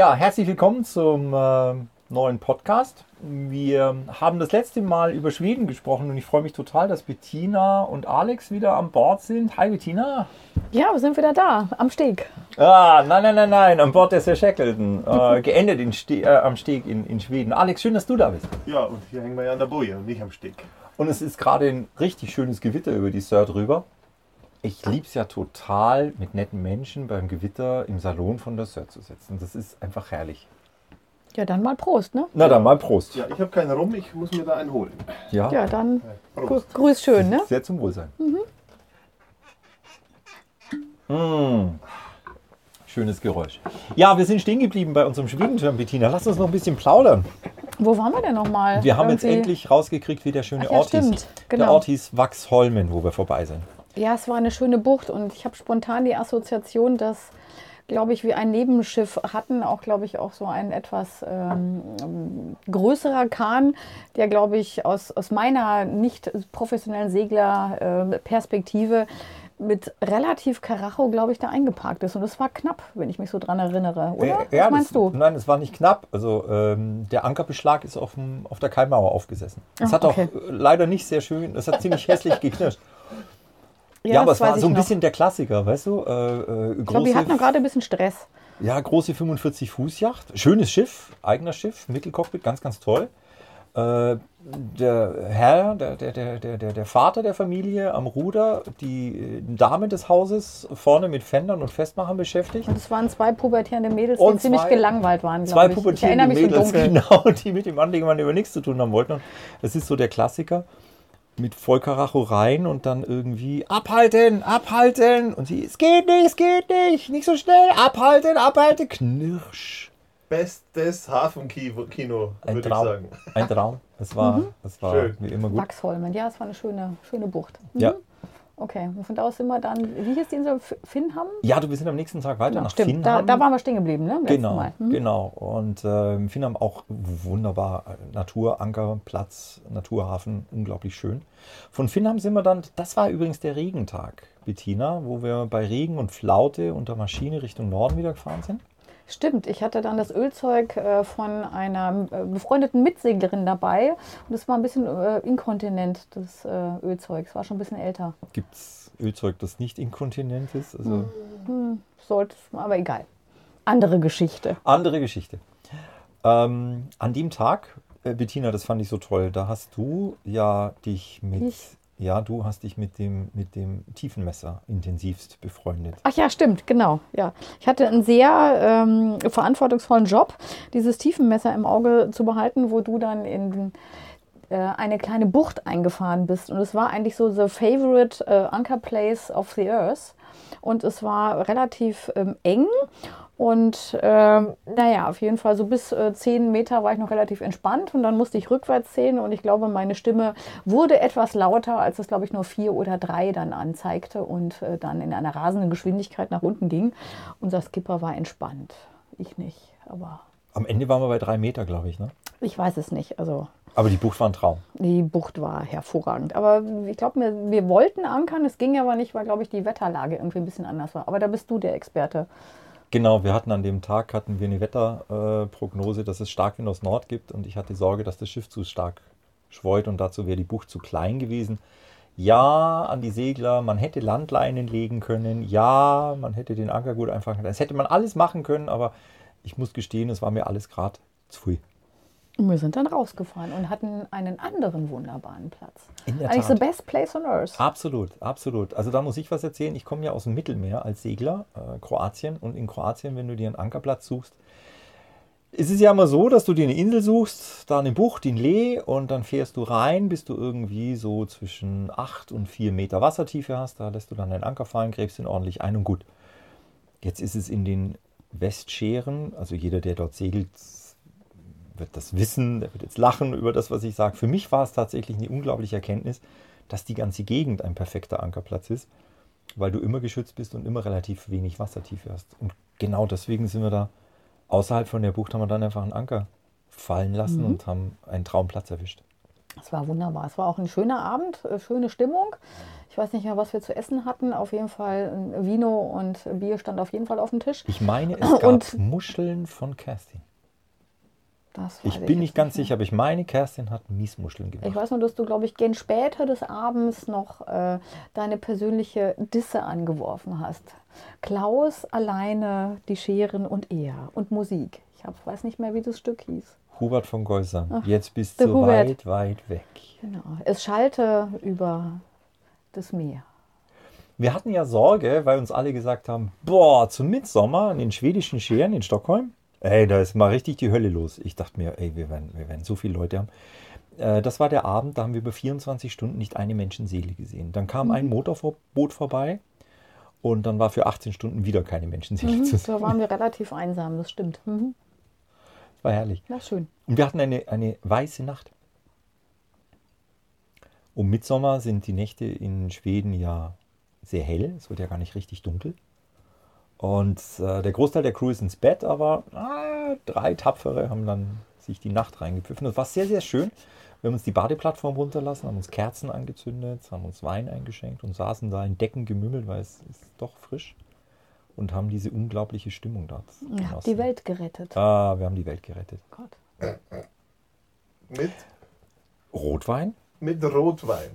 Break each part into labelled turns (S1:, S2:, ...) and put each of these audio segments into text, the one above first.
S1: Ja, herzlich willkommen zum äh, neuen Podcast. Wir haben das letzte Mal über Schweden gesprochen und ich freue mich total, dass Bettina und Alex wieder an Bord sind. Hi Bettina.
S2: Ja, wir sind wieder da, am Steg.
S1: Ah, nein, nein, nein, nein, an Bord der Sir Shackleton. Äh, geendet in Ste äh, am Steg in, in Schweden. Alex, schön, dass du da bist.
S3: Ja, und hier hängen wir ja an der Boje und nicht am Steg.
S1: Und es ist gerade ein richtig schönes Gewitter über die Sir drüber. Ich liebe es ja total, mit netten Menschen beim Gewitter im Salon von der Sir zu sitzen. Das ist einfach herrlich.
S2: Ja, dann mal Prost, ne?
S1: Na dann mal Prost.
S3: Ja, ich habe keinen Rum, ich muss mir da einen holen.
S1: Ja,
S2: Ja, dann
S3: Prost.
S2: gr- grüß schön, ne?
S1: sehr zum Wohlsein. Mm. Schönes Geräusch. Ja, wir sind stehen geblieben bei unserem Schwedenturm, Bettina. Lass uns noch ein bisschen plaudern.
S2: Wo waren wir denn nochmal?
S1: Wir haben jetzt endlich rausgekriegt, wie der schöne
S2: Ach ja,
S1: Ort hieß.
S2: stimmt,
S1: Der
S2: genau.
S1: Ort hieß Wachsholmen, wo wir vorbei sind.
S2: Ja, es war eine schöne Bucht und ich habe spontan die Assoziation, dass, glaube ich, wir ein Nebenschiff hatten, auch, glaube ich, auch so ein etwas ähm, größerer Kahn, der, glaube ich, aus, aus meiner nicht professionellen Seglerperspektive mit relativ Karacho, glaube ich, da eingeparkt ist. Und es war knapp, wenn ich mich so dran erinnere, oder?
S1: Äh, ja,
S2: Was meinst
S1: das,
S2: du?
S1: Nein, es war nicht knapp. Also ähm, der Ankerbeschlag ist auf, dem, auf der Keimauer aufgesessen. Es
S2: Ah,
S1: hat
S2: okay.
S1: auch äh, leider nicht sehr schön, es hat ziemlich hässlich geknirscht. Ja,
S2: das
S1: aber es war
S2: ich
S1: so ein
S2: noch.
S1: bisschen der Klassiker, weißt du? Äh, äh,
S2: Ich glaube, wir hatten noch gerade ein bisschen Stress.
S1: Ja, große 45 Fuß Yacht. Schönes Schiff, eigener Schiff, Mittelcockpit, ganz, ganz toll. Äh, der Herr, der, der, der, der, der Vater der Familie am Ruder, die äh, Dame des Hauses vorne mit Fendern und Festmachern beschäftigt.
S2: Und es waren zwei pubertierende Mädels, die
S1: Und
S2: ziemlich
S1: zwei-
S2: gelangweilt waren,
S1: Zwei
S2: ich. Ich
S1: pubertierende
S2: so
S1: Mädels, genau, die mit dem Anlegemann über nichts zu tun haben wollten. Und das ist so der Klassiker mit Vollkaracho rein und dann irgendwie abhalten, abhalten. Und sie, es geht nicht, es geht nicht, nicht so schnell, abhalten, abhalten, knirsch.
S3: Bestes Hafenkino,
S1: Ein
S3: würde ich sagen.
S1: Ein Traum. Es war, es war
S3: Schön.
S1: wie immer gut.
S2: Wachsholmen, ja, es war eine schöne, schöne Bucht. Mhm.
S1: Ja.
S2: Okay, und von da aus sind wir dann, wie hieß die Insel? Finnham?
S1: ja, du, wir sind am nächsten Tag weiter
S2: Ja,
S1: nach
S2: stimmt, da,
S1: Finnham.
S2: da waren wir stehen geblieben, ne?
S1: Genau.
S2: Mhm.
S1: genau. Und ähm, Finnham auch wunderbar. äh, Naturankerplatz, Naturhafen, unglaublich schön. Von Finnham sind wir dann, das war übrigens der Regentag, Bettina, wo wir bei Regen und Flaute unter Maschine Richtung Norden wieder gefahren sind.
S2: Stimmt, ich hatte dann das Ölzeug äh, von einer äh, befreundeten Mitseglerin dabei und es war ein bisschen äh, inkontinent, das Ölzeug. Es war schon ein bisschen älter.
S1: Gibt es Ölzeug, das nicht inkontinent ist? Also
S2: Sollte, aber egal. Andere Geschichte.
S1: andere Geschichte. Ähm, an dem Tag, Bettina, das fand ich so toll, da hast du ja dich mit,
S2: Ich?
S1: Ja, du hast dich mit dem, mit dem Tiefenmesser intensivst befreundet.
S2: Ach ja, stimmt, genau. Ja. Ich hatte einen sehr ähm, verantwortungsvollen Job, dieses Tiefenmesser im Auge zu behalten, wo du dann in äh, eine kleine Bucht eingefahren bist. Und es war eigentlich so the favorite äh, anchor place of the earth. Und es war relativ ähm, eng. Und ähm, naja, auf jeden Fall so bis äh, 10 Meter war ich noch relativ entspannt und dann musste ich rückwärts zählen und ich glaube, meine Stimme wurde etwas lauter, als es glaube ich nur vier oder drei dann anzeigte und äh, dann in einer rasenden Geschwindigkeit nach unten ging. Unser Skipper war entspannt. Ich nicht, aber
S1: Am Ende waren wir bei drei Meter, glaube ich. Ne?
S2: ich weiß es nicht. Also
S1: Aber die Bucht war ein Traum.
S2: die Bucht war hervorragend. Aber ich glaube, wir, wir wollten ankern, es ging aber nicht, weil glaube ich die Wetterlage irgendwie ein bisschen anders war. Aber da bist du der Experte.
S1: Genau, wir hatten an dem Tag hatten wir eine Wetterprognose, äh, dass es Starkwind aus Nord gibt und ich hatte Sorge, dass das Schiff zu stark schweut und dazu wäre die Bucht zu klein gewesen. Ja, an die Segler, man hätte Landleinen legen können. Ja, man hätte den Anker gut einfach. Das hätte man alles machen können, aber ich muss gestehen, es war mir alles gerade zu früh.
S2: Und wir sind dann rausgefahren und hatten einen anderen wunderbaren Platz.
S1: In der
S2: Eigentlich
S1: Tat.
S2: the best place on earth.
S1: Absolut, absolut. Also da muss ich was erzählen. Ich komme ja aus dem Mittelmeer als Segler, äh, Kroatien. Und in Kroatien, wenn du dir einen Ankerplatz suchst, ist es ja immer so, dass du dir eine Insel suchst, da eine Bucht in Lee und dann fährst du rein, bis du irgendwie so zwischen 8 und 4 Meter Wassertiefe hast. Da lässt du dann deinen Anker fallen, gräbst ihn ordentlich ein und gut. Jetzt ist es in den Westscheren, also jeder, der dort segelt, wird das wissen, der wird jetzt lachen über das, was ich sage. Für mich war es tatsächlich eine unglaubliche Erkenntnis, dass die ganze Gegend ein perfekter Ankerplatz ist, weil du immer geschützt bist und immer relativ wenig Wassertiefe hast. Und genau deswegen sind wir da außerhalb von der Bucht, haben wir dann einfach einen Anker fallen lassen und haben einen Traumplatz erwischt.
S2: Es war wunderbar. Es war auch ein schöner Abend, äh, schöne Stimmung. Ich weiß nicht mehr, was wir zu essen hatten. Auf jeden Fall ein Vino und Bier stand auf jeden Fall auf dem Tisch.
S1: Ich meine, es gab
S2: Und-
S1: Muscheln von Kerstin. Ich
S2: weiß
S1: bin nicht ganz sicher, aber ich meine, Kerstin hat Miesmuscheln
S2: Ich
S1: gemacht.
S2: weiß nur, dass du, glaube ich, gegen später des Abends noch äh, deine persönliche Disse angeworfen hast. Klaus alleine, die Scheren und er und Musik. Ich hab, weiß nicht mehr, wie das Stück hieß.
S1: Hubert von Geusern, jetzt bist du
S2: Hubert.
S1: weit, weit weg.
S2: Genau. Es schallte über das Meer.
S1: Wir hatten ja Sorge, weil uns alle gesagt haben, boah, zum Mitsommer in den schwedischen Scheren in Stockholm, ey, da ist mal richtig die Hölle los. Ich dachte mir, ey, wir werden, wir werden so viele Leute haben. Äh, Das war der Abend, da haben wir über 24 Stunden nicht eine Menschenseele gesehen. Dann kam ein Motorboot vorbei und dann war für 18 Stunden wieder keine Menschenseele zu sehen.
S2: Da waren wir relativ einsam, das stimmt. Mhm.
S1: War herrlich.
S2: Na schön.
S1: Und wir hatten eine, eine weiße Nacht. Um Mitsommer sind die Nächte in Schweden ja sehr hell. Es wird ja gar nicht richtig dunkel. Und äh, der Großteil der Crew ist ins Bett, aber ah, drei Tapfere haben dann sich die Nacht reingepfiffen. Das war sehr, sehr schön. Wir haben uns die Badeplattform runterlassen, haben uns Kerzen angezündet, haben uns Wein eingeschenkt und saßen da in Decken gemümmelt, weil es ist doch frisch. Und haben diese unglaubliche Stimmung dort.
S2: Ihr habt die Welt gerettet.
S1: Ah, wir haben die Welt gerettet.
S2: Gott.
S3: Mit,
S1: Rotwein?
S3: mit Rotwein.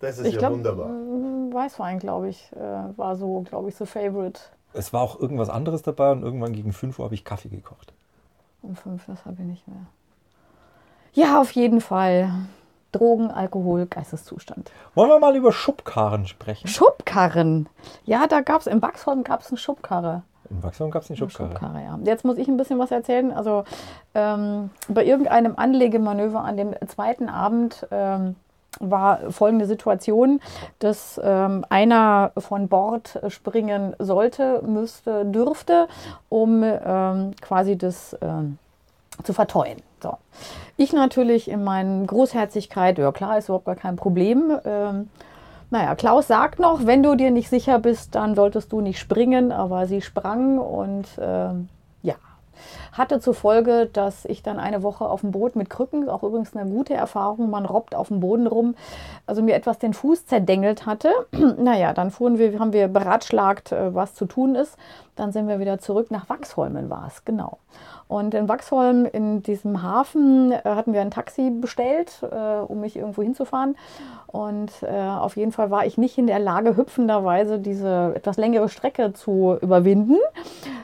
S3: Das ist
S2: Ich
S3: ja
S2: glaube,
S3: wunderbar.
S2: Weißwein, glaube ich, äh, war so, glaube ich, so Favorite.
S1: Es war auch irgendwas anderes dabei und irgendwann gegen 5 Uhr habe ich Kaffee gekocht.
S2: Um fünf, das habe ich nicht mehr. Ja, auf jeden Fall. Drogen, Alkohol, Geisteszustand.
S1: Wollen wir mal über Schubkarren sprechen?
S2: Schubkarren. Ja, da gab es, in Wachsholm gab es eine Schubkarre.
S1: In Wachsholm gab es eine
S2: Eine
S1: Schubkarre.
S2: Schubkarre, ja. Jetzt muss ich ein bisschen was erzählen. Also ähm, bei irgendeinem Anlegemanöver an dem zweiten Abend ähm, war folgende Situation, dass ähm, einer von Bord springen sollte, müsste, dürfte, um ähm, quasi das ähm, zu verteuen. So. Ich natürlich in meiner Großherzigkeit, ja klar, ist überhaupt gar kein Problem. Ähm, naja, Klaus sagt noch, wenn du dir nicht sicher bist, dann solltest du nicht springen, aber sie sprang und ähm, hatte zur Folge, dass ich dann eine Woche auf dem Boot mit Krücken, auch übrigens eine gute Erfahrung, man robbt auf dem Boden rum, also mir etwas den Fuß zerdengelt hatte. naja, dann fuhren wir, haben wir beratschlagt, äh, was zu tun ist. Dann sind wir wieder zurück nach Wachsholmen war es, genau. Und in Wachsholm, in diesem Hafen, äh, hatten wir ein Taxi bestellt, äh, um mich irgendwo hinzufahren. Und äh, auf jeden Fall war ich nicht in der Lage, hüpfenderweise diese etwas längere Strecke zu überwinden.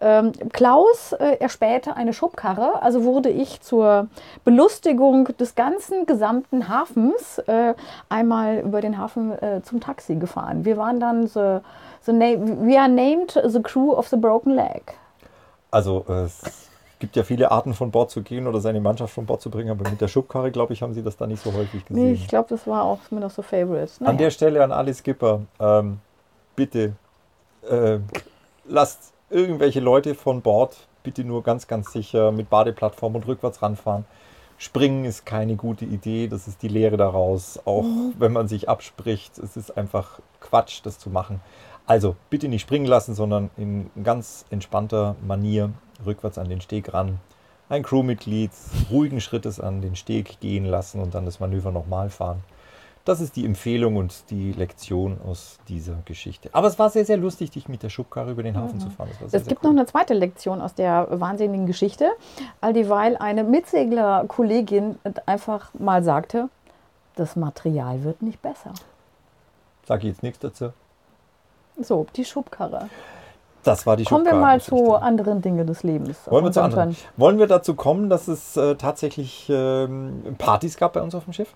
S2: Ähm, Klaus äh, erspähte eine Schubkarre, also wurde ich zur Belustigung des ganzen gesamten Hafens äh, einmal über den Hafen zum Taxi gefahren. Wir waren dann the na we are named the crew of the broken leg.
S1: Also gibt ja viele Arten von Bord zu gehen oder seine Mannschaft von Bord zu bringen, aber mit der Schubkarre, glaube ich, haben sie das da nicht so häufig gesehen.
S2: Nee, ich glaube, das war auch mir noch so Favorite.
S1: An
S2: Naja.
S1: der Stelle an alle Skipper, ähm, bitte äh, lasst irgendwelche Leute von Bord bitte nur ganz, ganz sicher mit Badeplattform und rückwärts ranfahren. Springen ist keine gute Idee, das ist die Lehre daraus. Auch wenn man sich abspricht, es ist einfach Quatsch, das zu machen. Also bitte nicht springen lassen, sondern in ganz entspannter Manier rückwärts an den Steg ran. Ein Crewmitglied ruhigen Schrittes an den Steg gehen lassen und dann das Manöver nochmal fahren. Das ist die Empfehlung und die Lektion aus dieser Geschichte. Aber es war sehr, sehr lustig, dich mit der Schubkarre über den Hafen zu fahren. Sehr,
S2: Es
S1: sehr
S2: gibt
S1: cool.
S2: noch eine zweite Lektion aus der wahnsinnigen Geschichte, all dieweil eine Mitsegler-Kollegin einfach mal sagte, das Material wird nicht besser.
S1: Sag ich jetzt nichts dazu.
S2: So, die Schubkarre.
S1: Das war die
S2: Kommen wir mal zu anderen Dingen des Lebens.
S1: Wollen wir, zu anderen. Wollen wir dazu kommen, dass es äh, tatsächlich ähm, Partys gab bei uns auf dem Schiff?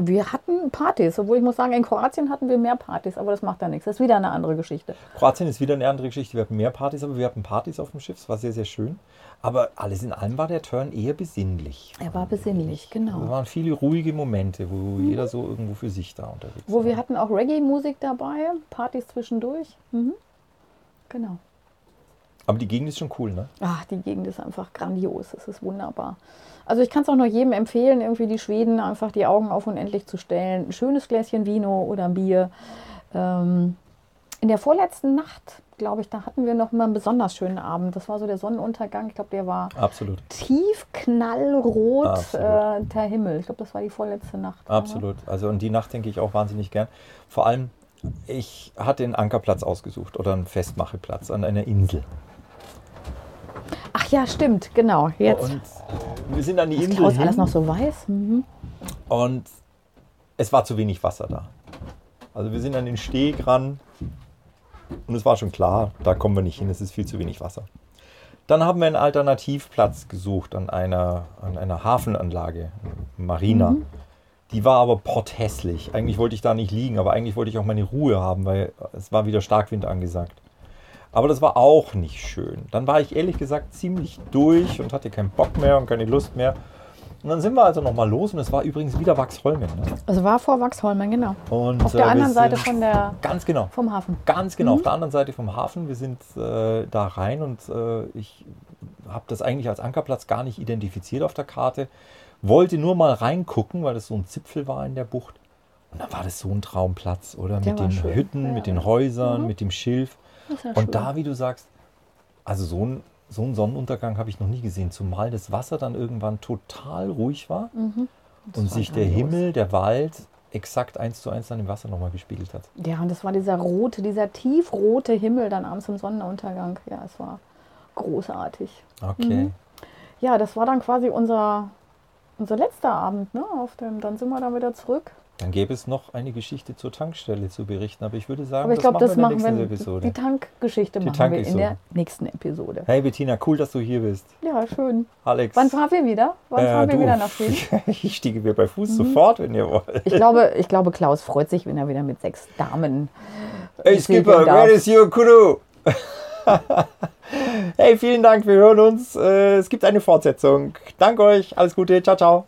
S2: Wir hatten Partys, obwohl ich muss sagen, in Kroatien hatten wir mehr Partys, aber das macht ja nichts. Das ist wieder eine andere Geschichte.
S1: Kroatien ist wieder eine andere Geschichte. Wir hatten mehr Partys, aber wir hatten Partys auf dem Schiff. Es war sehr, sehr schön. Aber alles in allem war der Turn eher besinnlich.
S2: Er war besinnlich,
S1: Es
S2: genau. Mhm.
S1: waren viele ruhige Momente, wo jeder so irgendwo für sich da unterwegs
S2: Wo
S1: war.
S2: wir hatten auch Reggae-Musik dabei, Partys zwischendurch. Mhm. Genau.
S1: Aber die Gegend ist schon cool, ne?
S2: Ach, die Gegend ist einfach grandios. Es ist wunderbar. Also ich kann es auch noch jedem empfehlen, irgendwie die Schweden einfach die Augen auf unendlich zu stellen. Ein schönes Gläschen Vino oder Bier. Ähm, in der vorletzten Nacht, glaube ich, da hatten wir noch mal einen besonders schönen Abend. Das war so der Sonnenuntergang. Ich glaube, der war
S1: Absolut.
S2: tief knallrot, äh, der Himmel. Ich glaube, das war die vorletzte Nacht.
S1: Absolut. Also und die Nacht denke ich auch wahnsinnig gern. Vor allem, ich hatte einen Ankerplatz ausgesucht oder einen Festmacheplatz an einer Insel.
S2: Ach ja, stimmt, genau. Jetzt.
S1: Und wir sind an die
S2: ist
S1: Insel
S2: Klaus
S1: hin
S2: alles noch so weiß? Mhm.
S1: und es war zu wenig Wasser da. Also wir sind an den Steg ran und es war schon klar, da kommen wir nicht hin, es ist viel zu wenig Wasser. Dann haben wir einen Alternativplatz gesucht an einer, an einer Hafenanlage, Marina. Die war aber potthässlich. Eigentlich wollte ich da nicht liegen, aber eigentlich wollte ich auch meine Ruhe haben, weil es war wieder Starkwind angesagt. Aber das war auch nicht schön. Dann war ich ehrlich gesagt ziemlich durch und hatte keinen Bock mehr und keine Lust mehr. Und dann sind wir also nochmal los und es war übrigens wieder Wachsholmen. Ne?
S2: Es war vor Wachsholmen, genau.
S1: Und,
S2: Auf
S1: äh,
S2: der
S1: wir
S2: anderen Seite von der,
S1: Ganz genau.
S2: vom Hafen.
S1: Ganz genau, auf der anderen Seite vom Hafen. Wir sind äh, da rein und äh, ich habe das eigentlich als Ankerplatz gar nicht identifiziert auf der Karte. Wollte nur mal reingucken, weil das so ein Zipfel war in der Bucht. Und dann war das so ein Traumplatz, oder?
S2: Der
S1: mit den
S2: schön,
S1: Hütten,
S2: ja.
S1: mit den Häusern, mit dem Schilf.
S2: Ja schön.
S1: Und da, wie du sagst, also so ein, so einen Sonnenuntergang habe ich noch nie gesehen, zumal das Wasser dann irgendwann total ruhig war
S2: Mhm.
S1: Und sich der
S2: grandios.
S1: Himmel, der Wald exakt eins zu eins dann im Wasser nochmal gespiegelt hat.
S2: Ja, und das war dieser rote, dieser tiefrote Himmel dann abends im Sonnenuntergang. Ja, es war großartig.
S1: Okay.
S2: Mhm. Ja, das war dann quasi unser, unser letzter Abend. Ne? Auf dem, dann sind wir dann wieder zurück.
S1: Dann gäbe es noch eine Geschichte zur Tankstelle zu berichten, aber ich würde sagen,
S2: Aber ich glaube, das
S1: in der
S2: machen wir.
S1: nächsten Episode.
S2: Die Tankgeschichte machen wir in
S1: Tankepisode.
S2: der nächsten Episode.
S1: Hey Bettina, cool, dass du hier bist.
S2: Ja, schön.
S1: Alex.
S2: Wann fahren wir wieder? Wann
S1: äh,
S2: fahren wir
S1: du,
S2: wieder nach Schweden?
S1: ich stiege wieder bei Fuß
S2: Mhm.
S1: sofort, wenn ihr wollt.
S2: Ich glaube, ich glaube, Klaus freut sich, wenn er wieder mit sechs Damen.
S1: Hey Skipper, where is your crew? hey, vielen Dank, wir hören uns. Äh, Es gibt eine Fortsetzung. Danke euch, alles Gute, ciao, ciao.